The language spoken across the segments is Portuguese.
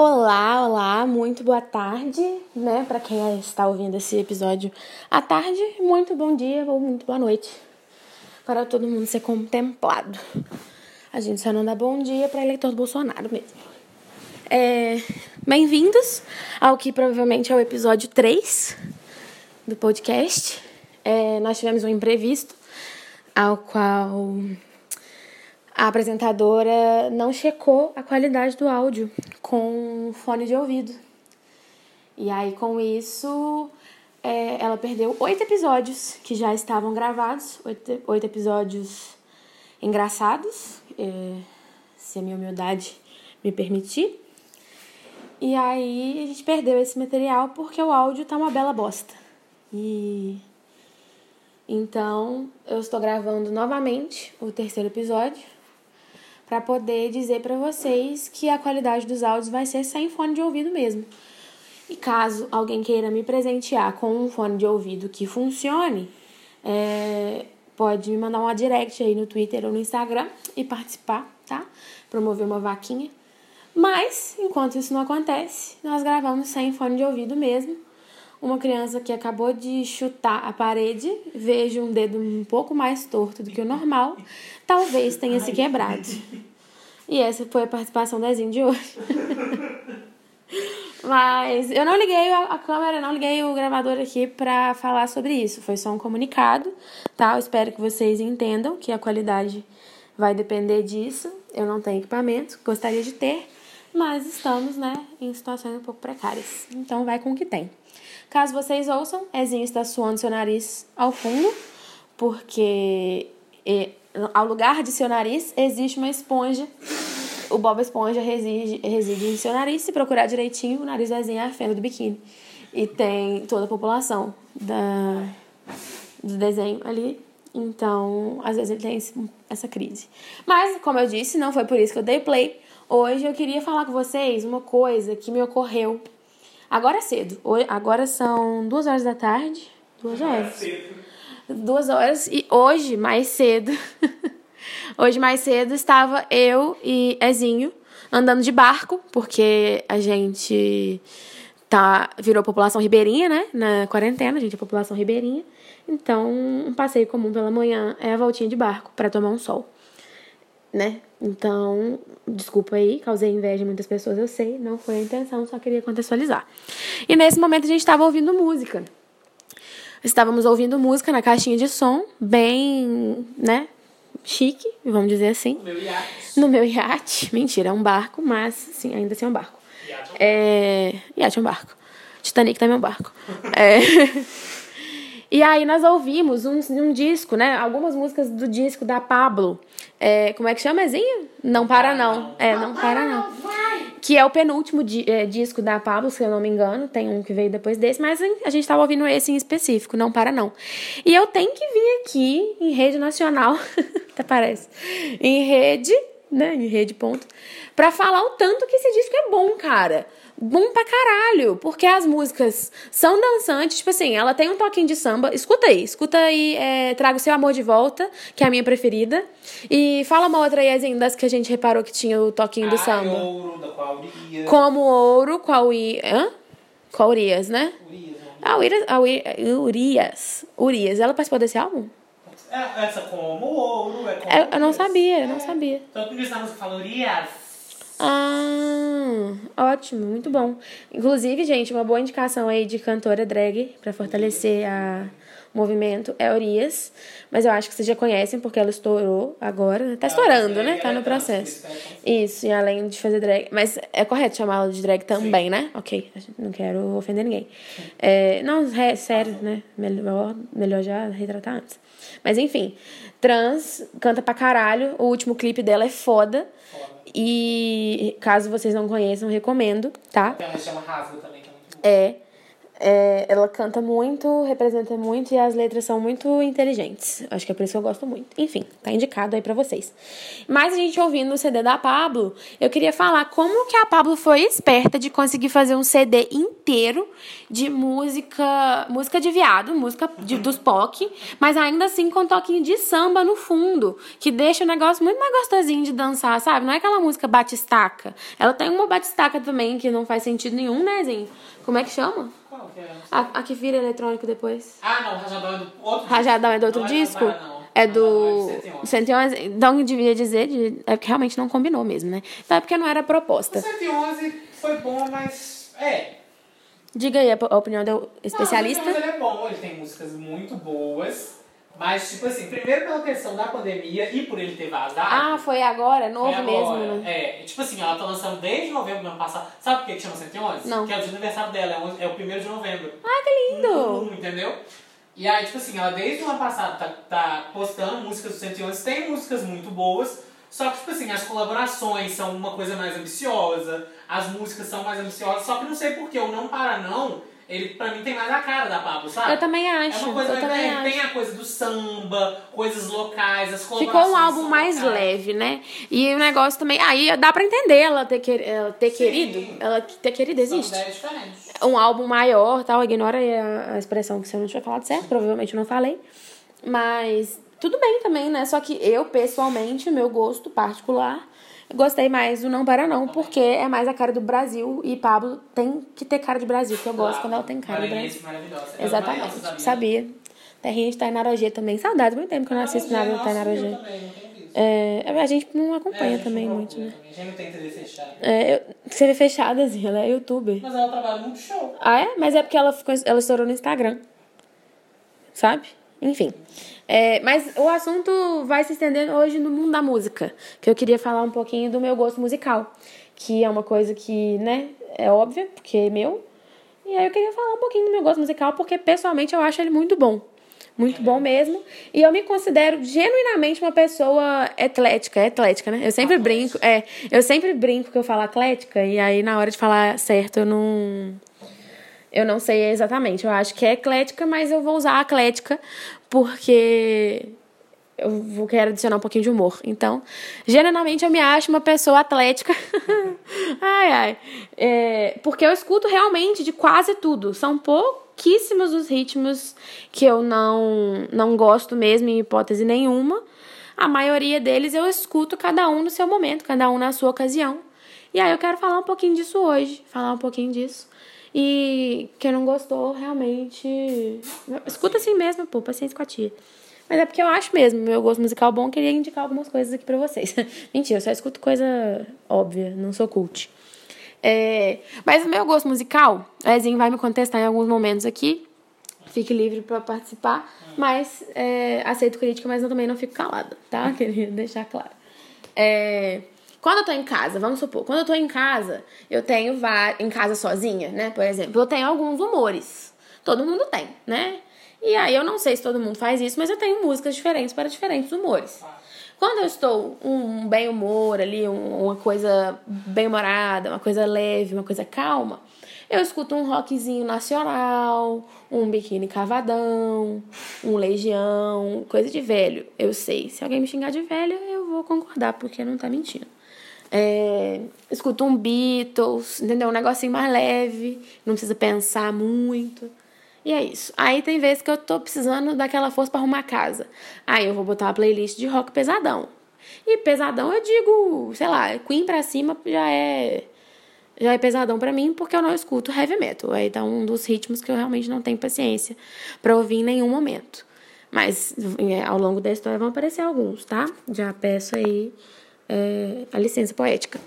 Olá, olá, muito boa tarde, né? Para quem está ouvindo esse episódio à tarde, muito bom dia ou muito boa noite. Para todo mundo ser contemplado. A gente só não dá bom dia para eleitor do Bolsonaro mesmo. É, Bem-vindos ao que provavelmente é o episódio 3 do podcast. É, nós tivemos um imprevisto ao qual a apresentadora não checou a qualidade do áudio com fone de ouvido. E aí, com isso, é, ela perdeu oito episódios que já estavam gravados, oito, oito episódios engraçados, é, se a minha humildade me permitir. E aí a gente perdeu esse material porque o áudio tá uma bela bosta. E então eu estou gravando novamente o terceiro episódio para poder dizer para vocês que a qualidade dos áudios vai ser sem fone de ouvido mesmo. E caso alguém queira me presentear com um fone de ouvido que funcione, é, pode me mandar uma direct aí no Twitter ou no Instagram e participar, tá? Promover uma vaquinha. Mas, enquanto isso não acontece, nós gravamos sem fone de ouvido mesmo. Uma criança que acabou de chutar a parede, vejo um dedo um pouco mais torto do que o normal, talvez tenha se quebrado. E essa foi a participação da Zinho de hoje. Mas eu não liguei a câmera, não liguei o gravador aqui para falar sobre isso. Foi só um comunicado, tá? Eu espero que vocês entendam que a qualidade vai depender disso. Eu não tenho equipamento, gostaria de ter, mas estamos, né, em situações um pouco precárias. Então vai com o que tem. Caso vocês ouçam, Ezinho está suando seu nariz ao fundo, porque ao lugar de seu nariz existe uma esponja. O Bob Esponja reside, reside em seu nariz. Se procurar direitinho, o nariz Ezinho é a fenda do biquíni. E tem toda a população da, do desenho ali. Então, às vezes ele tem esse, essa crise. Mas, como eu disse, não foi por isso que eu dei play. Hoje eu queria falar com vocês uma coisa que me ocorreu agora é cedo. Agora são duas horas da tarde. Duas horas. Duas horas. E hoje, mais cedo. hoje, mais cedo, estava eu e Ezinho andando de barco, porque a gente tá, virou população ribeirinha, né? Na quarentena, a gente é população ribeirinha. Então, um passeio comum pela manhã é a voltinha de barco para tomar um sol né? Então, desculpa aí, causei inveja em muitas pessoas, eu sei, não foi a intenção, só queria contextualizar. E nesse momento a gente estava ouvindo música. Estávamos ouvindo música na caixinha de som, bem, né? Chique, vamos dizer assim. No meu iate. No meu iate. Mentira, é um barco, mas sim, ainda assim é um barco. Iate É. Iate é um barco. Titanic também é um barco. é. E aí nós ouvimos um, um disco, né? Algumas músicas do disco da Pablo. É, como é que chama, Ezinha? Não para não. É, não para não. Que é o penúltimo di é, disco da Pablo, se eu não me engano. Tem um que veio depois desse, mas a gente tava ouvindo esse em específico, Não Para Não. E eu tenho que vir aqui em rede nacional, até parece, em rede, né, em rede ponto, pra falar o tanto que esse disco é bom, cara bom pra caralho, porque as músicas são dançantes, tipo assim, ela tem um toquinho de samba. Escuta aí, escuta aí, é, Traga o Seu Amor de Volta, que é a minha preferida. E fala uma outra aí, das que a gente reparou que tinha o toquinho do Ai, samba. ouro, da. Como Ouro, qual I... Hã? Qual Urias, né? Urias, né? Ah, Urias, a Uri- Urias. Urias, ela participou desse álbum? É, essa como ouro, é como Eu, eu não sabia, eu não É. sabia. Tanto que na música fala Urias. Ah, ótimo, muito bom. Inclusive, gente, uma boa indicação aí de cantora drag pra fortalecer a, movimento é Urias. Mas eu acho que vocês já conhecem porque ela estourou agora. Tá estourando, né? Tá ela no tá, processo. isso, tá. E além de fazer drag. Mas é correto chamá-la de drag também, né? Ok, não quero ofender ninguém. É, não, é sério, né? Melhor, melhor já retratar antes. Mas enfim, trans, canta pra caralho. O último clipe dela é foda. Foda. E caso vocês não conheçam, recomendo, tá? Tem uma chama Rasgo também, que é muito bom. É. É, ela canta muito, representa muito e as letras são muito inteligentes. Acho que é por isso que eu gosto muito. Enfim, tá indicado aí pra vocês. Mas a gente ouvindo o CD da Pablo, eu queria falar como que a Pablo foi esperta de conseguir fazer um CD inteiro de música, música de viado, música de, dos POC, mas ainda assim com um toquinho de samba no fundo, que deixa o negócio muito mais gostosinho de dançar, sabe? Não é aquela música batistaca. Ela tem uma batistaca também que não faz sentido nenhum, né, Zinho? Como é que chama? É? A, a que vira eletrônico depois. Ah, não, Rajadão é do outro Rajadão é do outro Não disco? Não, não. É do de 111. 111. Então, devia dizer, de- é porque realmente não combinou mesmo, né? Então é porque não era O proposta. 111 foi bom, mas. É. Diga aí a, a opinião do especialista. Não, o 111 ele é bom, ele tem músicas muito boas. Mas, tipo assim, primeiro pela questão da pandemia e por ele ter vazado. Ah, foi agora? É novo foi mesmo, agora. né? É, tipo assim, ela tá lançando desde novembro do ano passado. Sabe por que chama 111? Não. Que é o dia do aniversário dela, é o, é o primeiro de novembro. Ah, que lindo! Um, entendeu? E aí, tipo assim, ela desde o ano passado tá, tá postando músicas do 111, tem músicas muito boas, só que, tipo assim, as colaborações são uma coisa mais ambiciosa, as músicas são mais ambiciosas, só que não sei porquê, o Não Para Não, ele pra mim tem mais a cara da Pablo, sabe? Eu também É acho. uma coisa eu também tem acho. a coisa do samba, coisas locais, as colaborações Ficou um álbum mais locais. leve, né? E o negócio também. Aí dá pra entender ela ter, quer- ela ter Sim. querido. Ela ter querido São existe. ideias diferentes. um álbum maior, tal, ignora a, a expressão que se eu não tiver falado certo, provavelmente eu não falei. Mas tudo bem também, né? Só que eu, pessoalmente, meu gosto particular, gostei mais do Não Para Não, porque é mais a cara do Brasil e Pablo tem que ter cara de Brasil, que eu gosto quando ela tem cara de Brasil. É Exatamente, sabia. Terrinha de Tainarogê também. Saudades, muito tempo que eu não assisto nada do Tainarogê. visto. É, a gente não É, acompanha gente também não muito, né? A gente não tem TV fechada. É, eu, vê fechada, assim, ela é youtuber. Mas ela trabalha muito show. Ah, é? Mas é porque ela, ficou, ela estourou no Instagram. Sabe? Enfim. É, mas o assunto vai se estendendo hoje no mundo da música. Que eu queria falar um pouquinho do meu gosto musical. Que é uma coisa que, né, é óbvia, porque é meu. E aí eu queria falar um pouquinho do meu gosto musical, porque pessoalmente eu acho ele muito bom. Muito bom mesmo. E eu me considero genuinamente uma pessoa atlética. É atlética, né? Eu sempre brinco. É, eu sempre brinco que eu falo atlética, e aí na hora de falar certo eu não. Eu não sei exatamente. Eu acho que é eclética, mas eu vou usar atlética porque eu vou quero adicionar um pouquinho de humor. Então, geralmente eu me acho uma pessoa atlética. ai, ai. É, porque eu escuto realmente de quase tudo. São pouquíssimos os ritmos que eu não, não gosto mesmo, em hipótese nenhuma. A maioria deles eu escuto cada um no seu momento, cada um na sua ocasião. E aí eu quero falar um pouquinho disso hoje, falar um pouquinho disso. E quem não gostou, realmente. Escuta assim mesmo, pô, paciência com a tia. Mas é porque eu acho mesmo, meu gosto musical bom, queria indicar algumas coisas aqui pra vocês. Mentira, eu só escuto coisa óbvia, não sou cult. É, mas o meu gosto musical, o Ezinho vai me contestar em alguns momentos aqui. Fique livre pra participar. Mas é, aceito crítica, mas eu também não fico calada, tá? Queria deixar claro. É, quando eu tô em casa, vamos supor, quando eu tô em casa, eu tenho. Em casa sozinha, né? Por exemplo, eu tenho alguns humores. Todo mundo tem, né? E aí eu não sei se todo mundo faz isso, mas eu tenho músicas diferentes para diferentes humores. Quando eu estou um bem humor ali, um- uma coisa bem humorada, uma coisa leve, uma coisa calma, eu escuto um rockzinho nacional, um biquíni cavadão, um legião, coisa de velho. Eu sei, se alguém me xingar de velho, eu vou concordar, porque não tá mentindo. É, escuto um Beatles, entendeu? Um negocinho mais leve, não precisa pensar muito. E é isso. Aí tem vezes que eu tô precisando daquela força pra arrumar a casa. Aí eu vou botar uma playlist de rock pesadão. E pesadão eu digo, sei lá, Queen pra cima já é já é pesadão pra mim porque eu não escuto heavy metal. Aí tá um dos ritmos que eu realmente não tenho paciência pra ouvir em nenhum momento. Mas é, ao longo da história vão aparecer alguns, tá? Já peço aí é, a licença poética.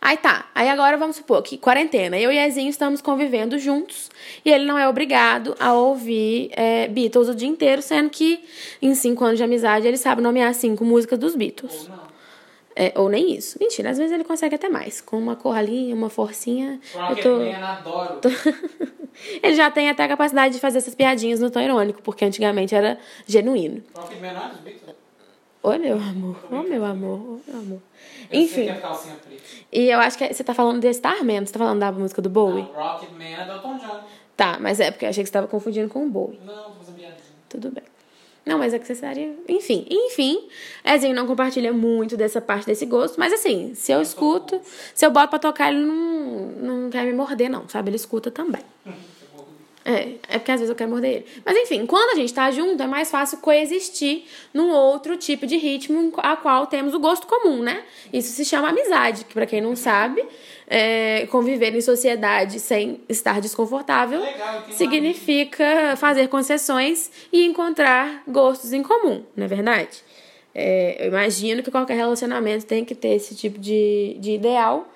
Aí tá, aí agora vamos supor que quarentena, eu e Ezinho estamos convivendo juntos e ele não é obrigado a ouvir é, Beatles o dia inteiro, sendo que em cinco anos de amizade ele sabe nomear cinco músicas dos Beatles. É, ou nem isso. Mentira, às vezes ele consegue até mais. Com uma corralinha, uma forcinha. Eu Rocket tô... Man, adoro. ele já tem até a capacidade de fazer essas piadinhas no tom irônico, porque antigamente era genuíno. É dos Beatles? Oi, meu amor. Ô, meu amor. Ô, meu amor. Eu Enfim. é calcinha preta. E eu acho que você tá falando de Starman, você tá falando da música do Bowie? Não, Rocket Man é do Elton John. Tá, mas é porque eu achei que você tava confundindo com o Bowie. Não, fazendo piadinha. Tudo bem. Não, mas é que você estaria. Enfim, enfim. Ezinho não compartilha muito dessa parte desse gosto, mas assim, se eu escuto, se eu boto pra tocar, ele não, não quer me morder, não, sabe? Ele escuta também. É, é porque às vezes eu quero morder ele. Mas enfim, quando a gente tá junto, é mais fácil coexistir num outro tipo de ritmo a qual temos o gosto comum, né? Isso se chama amizade, que pra quem não sabe, é, conviver em sociedade sem estar desconfortável Legal, significa fazer concessões e encontrar gostos em comum, não é verdade? É, eu imagino que qualquer relacionamento tem que ter esse tipo de, de ideal,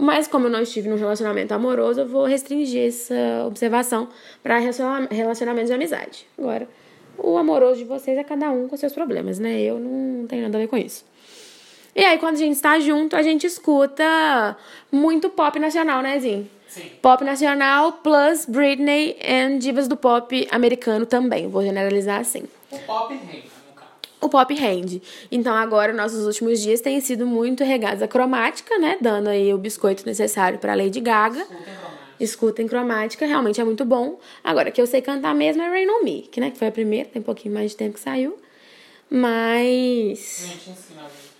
mas como eu não estive num relacionamento amoroso, eu vou restringir essa observação para relacionamentos de amizade. Agora, o amoroso de vocês é cada um com seus problemas, né? Eu não tenho nada a ver com isso. E aí, quando a gente está junto, a gente escuta muito pop nacional, né, Zinho? Sim. Pop nacional plus Britney e divas do pop americano também. Vou generalizar assim. O pop caso. O pop rende. Então, agora, nossos últimos dias têm sido muito regados à cromática, né? Dando aí o biscoito necessário para Lady Gaga. Escutem cromática, realmente é muito bom. Agora, que eu sei cantar mesmo é Rain On Me, que, né, que foi a primeira, tem um pouquinho mais de tempo que saiu. Mas Gente, ensina, gente.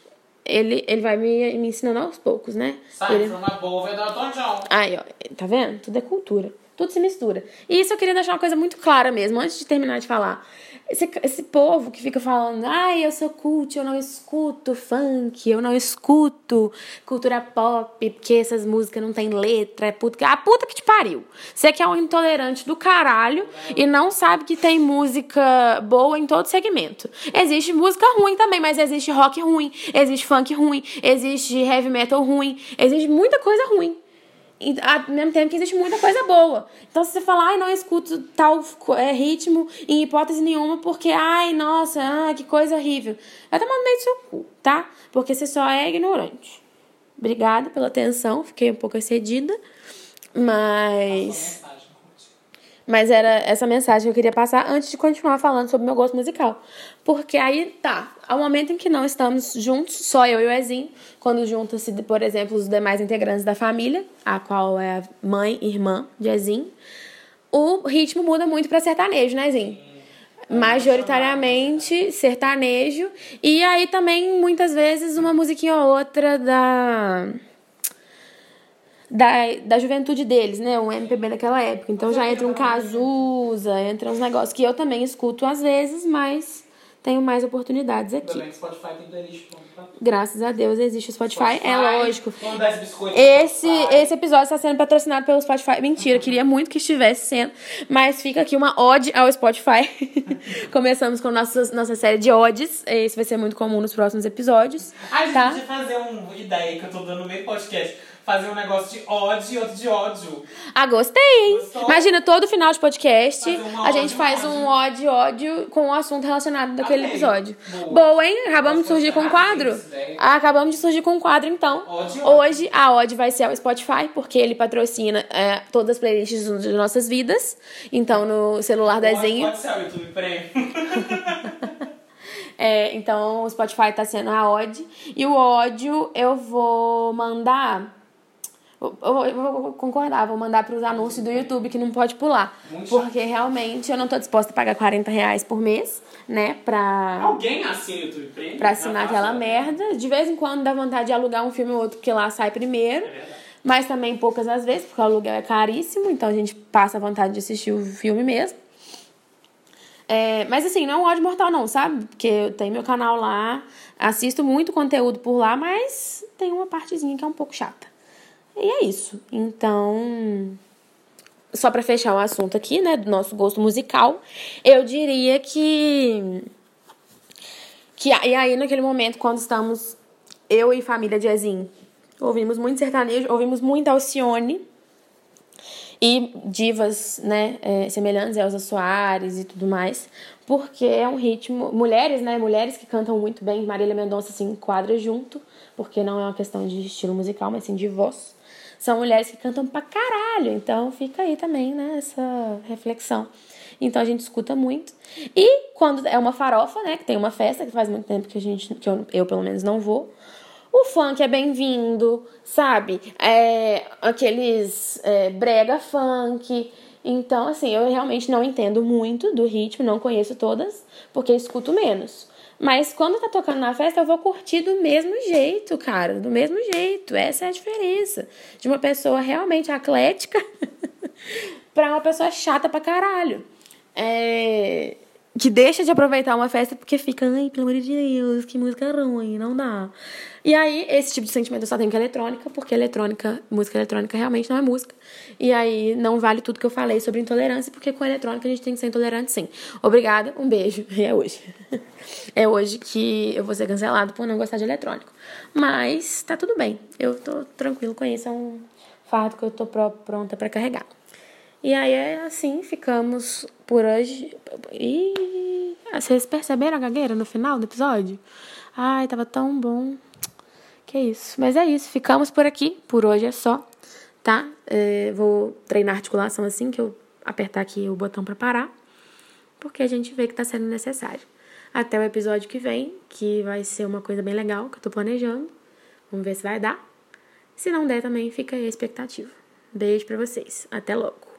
ele, ele vai me, me ensinando aos poucos, né? Sai Ele- above do Elton John. Aí, ó, tá vendo? Tudo é cultura. Tudo se mistura. E isso eu queria deixar uma coisa muito clara mesmo, antes de terminar de falar. Esse, esse povo que fica falando, ai, eu sou cult, eu não escuto funk, eu não escuto cultura pop, porque essas músicas não tem letra, é puta. A puta que te pariu. Você que é um intolerante do caralho e não sabe que tem música boa em todo segmento. Existe música ruim também, mas existe rock ruim, existe funk ruim, existe heavy metal ruim, existe muita coisa ruim. E, ao mesmo tempo que existe muita coisa boa. Então, se você falar, ai, não escuto tal é, ritmo em hipótese nenhuma, porque, ai, nossa, ah, que coisa horrível. Vai tomar no meio do seu cu, tá? Porque você só é ignorante. Obrigada pela atenção, fiquei um pouco excedida. Mas. Mas era essa mensagem que eu queria passar antes de continuar falando sobre meu gosto musical. Porque aí tá, ao momento em que não estamos juntos, só eu e o Ezinho, quando juntam-se, por exemplo, os demais integrantes da família, a qual é a mãe e irmã de Ezinho, o ritmo muda muito pra sertanejo, né, Ezinho? Majoritariamente sertanejo. E aí também, muitas vezes, uma musiquinha ou outra da da, da juventude deles, né? Um MPB daquela época. Então já entra um Cazuza, entra uns negócios que eu também escuto às vezes, mas tenho mais oportunidades aqui. que Spotify tem playlist. Graças a Deus existe o Spotify, é lógico. Vamos dar esse Spotify. esse episódio está sendo patrocinado pelo Spotify. Mentira, queria muito que estivesse sendo. Mas fica aqui uma ode ao Spotify. Começamos com nossa, nossa série de odes. Esse vai ser muito comum nos próximos episódios. A gente tá? podia fazer uma ideia que eu tô dando meio podcast. Fazer um negócio de ódio e outro de ódio. Ah, gostei, hein? Gostou? Imagina todo final de podcast, a gente ódio, faz ódio. um ódio, ódio com o assunto relacionado daquele episódio. Boa. Boa, hein? Acabamos de surgir com um quadro. Isso. Ah, Acabamos de surgir com um quadro, então. Ódio, Hoje a Odd vai ser ao Spotify, porque ele patrocina é, todas as playlists de nossas vidas. Então, no celular desenho. Pode ser o YouTube Premium. É, então, o Spotify tá sendo a Odd. E o ódio eu vou mandar. Eu, eu- vou concordar, vou mandar pros anúncios do YouTube que não pode pular. Muito porque realmente eu não tô disposta a pagar 40 reais por mês, né? Pra, Alguém assina o YouTube Premium? pra assinar aquela merda. De vez em quando dá vontade de alugar um filme ou outro, porque lá sai primeiro. É. Mas também poucas às vezes, porque o aluguel é caríssimo, então a gente passa a vontade de assistir o filme mesmo. É, mas assim, não é um ódio mortal, não, sabe? Porque eu tenho meu canal lá, assisto muito conteúdo por lá, mas tem uma partezinha que é um pouco chata. E é isso. Então, só pra fechar o assunto aqui, né, do nosso gosto musical, eu diria que. que e aí, naquele momento, quando estamos eu e família de Ezinho, ouvimos muito sertanejo, ouvimos muito Alcione e divas, né, é, semelhantes a Elza Soares e tudo mais, porque é um ritmo, mulheres, né, mulheres que cantam muito bem, Marília Mendonça se enquadra junto, porque não é uma questão de estilo musical, mas sim de voz. São mulheres que cantam pra caralho, então fica aí também, né, essa reflexão. Então a gente escuta muito. E quando é uma farofa, né, que tem uma festa, que faz muito tempo que a gente, que eu, eu pelo menos não vou, o funk é bem-vindo, sabe? É, aqueles é, brega funk. Então, assim, eu realmente não entendo muito do ritmo, não conheço todas, porque escuto menos. Mas quando tá tocando na festa, eu vou curtir do mesmo jeito, cara. Do mesmo jeito. Essa é a diferença. De uma pessoa realmente atlética pra uma pessoa chata pra caralho. É que deixa de aproveitar uma festa porque fica, ai, pelo amor de Deus, que música ruim, não dá. E aí, esse tipo de sentimento eu só tenho com eletrônica, porque eletrônica, música eletrônica realmente não é música. E aí, não vale tudo que eu falei sobre intolerância, porque com eletrônica a gente tem que ser intolerante sim. Obrigada, um beijo, e é hoje. é hoje que eu vou ser cancelado por não gostar de eletrônico. Mas tá tudo bem, eu tô tranquilo com isso, é um fardo que eu tô pronta para carregar. E aí é assim, ficamos por hoje. E vocês perceberam a gagueira no final do episódio? Ai, tava tão bom. Que isso. Mas é isso, ficamos por aqui. Por hoje é só, tá? É, vou treinar articulação assim que eu apertar aqui o botão para parar. Porque a gente vê que tá sendo necessário. Até o episódio que vem, que vai ser uma coisa bem legal que eu tô planejando. Vamos ver se vai dar. Se não der também, fica aí a expectativa. Beijo para vocês. Até logo.